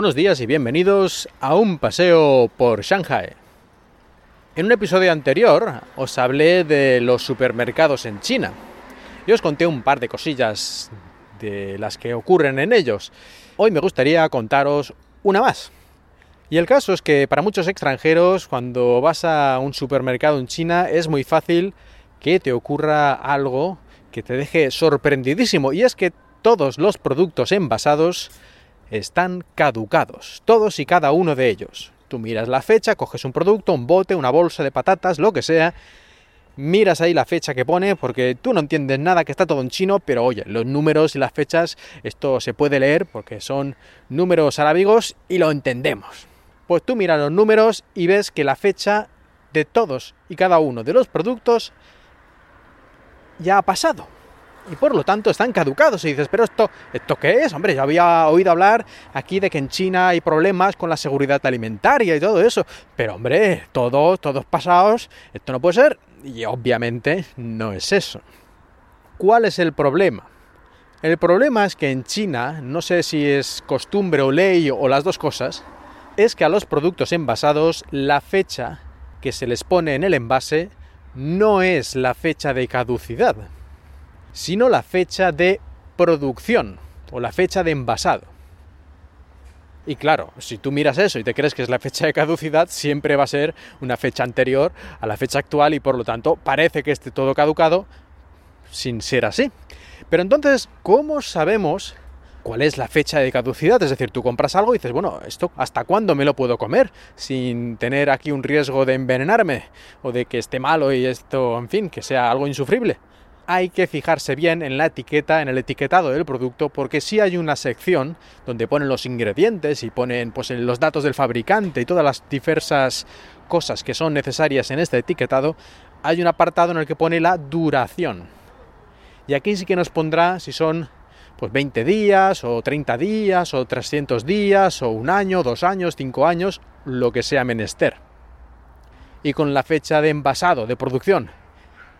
Buenos días y bienvenidos a un paseo por Shanghai. En un episodio anterior os hablé de los supermercados en China y os conté un par de cosillas de las que ocurren en ellos. Hoy me gustaría contaros una más. Y el caso es que para muchos extranjeros, cuando vas a un supermercado en China, es muy fácil que te ocurra algo que te deje sorprendidísimo. Y es que todos los productos envasados están caducados, todos y cada uno de ellos. Tú miras la fecha, coges un producto, un bote, una bolsa de patatas, lo que sea, miras ahí la fecha que pone, porque tú no entiendes nada, que está todo en chino, pero oye, los números y las fechas, esto se puede leer porque son números arábigos y lo entendemos. Pues tú miras los números y ves que la fecha de todos y cada uno de los productos ya ha pasado y por lo tanto están caducados. Y dices, pero esto, ¿esto qué es? Hombre, yo había oído hablar aquí de que en China hay problemas con la seguridad alimentaria y todo eso. Pero hombre, todos, todos pasados, esto no puede ser. Y obviamente no es eso. ¿Cuál es el problema? El problema es que en China, no sé si es costumbre o ley o las dos cosas, es que a los productos envasados la fecha que se les pone en el envase no es la fecha de caducidad, sino la fecha de producción o la fecha de envasado. Y claro, si tú miras eso y te crees que es la fecha de caducidad, siempre va a ser una fecha anterior a la fecha actual y por lo tanto parece que esté todo caducado sin ser así. Pero entonces, ¿cómo sabemos cuál es la fecha de caducidad? Es decir, tú compras algo y dices, bueno, ¿esto hasta cuándo me lo puedo comer? Sin tener aquí un riesgo de envenenarme o de que esté malo y esto, en fin, que sea algo insufrible hay que fijarse bien en la etiqueta, en el etiquetado del producto, porque si hay una sección donde ponen los ingredientes y ponen pues, los datos del fabricante y todas las diversas cosas que son necesarias en este etiquetado, hay un apartado en el que pone la duración. Y aquí sí que nos pondrá si son pues 20 días o 30 días o 300 días o un año, dos años, cinco años, lo que sea menester. Y con la fecha de envasado, de producción.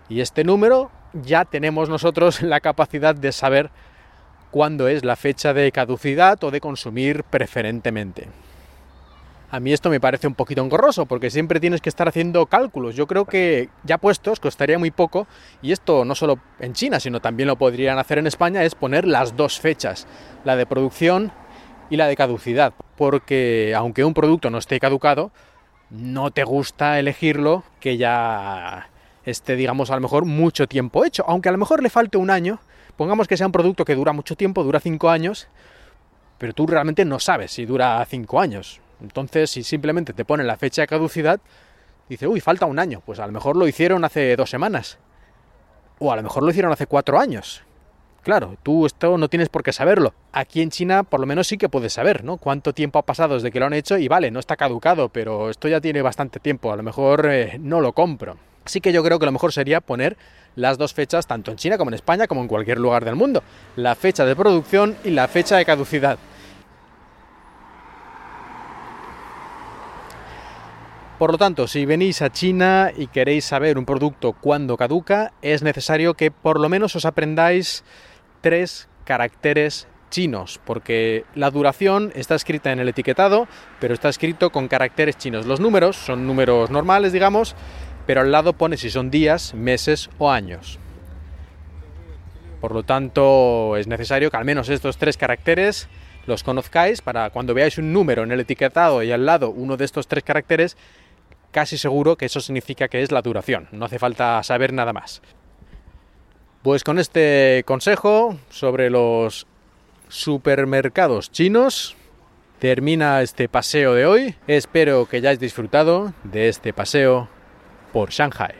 Y este número ya tenemos nosotros la capacidad de saber cuándo es la fecha de caducidad o de consumir preferentemente. A mí esto me parece un poquito engorroso porque siempre tienes que estar haciendo cálculos. Yo creo que ya puestos costaría muy poco y esto no solo en China, sino también lo podrían hacer en España, es poner las dos fechas, la de producción y la de caducidad. Porque aunque un producto no esté caducado, no te gusta elegirlo que ya esté, digamos, a lo mejor mucho tiempo hecho, aunque a lo mejor le falte un año, pongamos que sea un producto que dura mucho tiempo, dura cinco años, pero tú realmente no sabes si dura cinco años. Entonces, si simplemente te ponen la fecha de caducidad, dice, uy, falta un año, pues a lo mejor lo hicieron hace dos semanas, o a lo mejor lo hicieron hace cuatro años. Claro, tú esto no tienes por qué saberlo. Aquí en China por lo menos sí que puedes saber, ¿no? Cuánto tiempo ha pasado desde que lo han hecho y vale, no está caducado, pero esto ya tiene bastante tiempo, a lo mejor eh, no lo compro. Así que yo creo que lo mejor sería poner las dos fechas, tanto en China como en España, como en cualquier lugar del mundo. La fecha de producción y la fecha de caducidad. Por lo tanto, si venís a China y queréis saber un producto cuándo caduca, es necesario que por lo menos os aprendáis tres caracteres chinos, porque la duración está escrita en el etiquetado, pero está escrito con caracteres chinos. Los números son números normales, digamos, pero al lado pone si son días, meses o años. Por lo tanto, es necesario que al menos estos tres caracteres los conozcáis para cuando veáis un número en el etiquetado y al lado uno de estos tres caracteres, casi seguro que eso significa que es la duración. No hace falta saber nada más. Pues con este consejo sobre los supermercados chinos, termina este paseo de hoy. Espero que hayáis disfrutado de este paseo por Shanghai.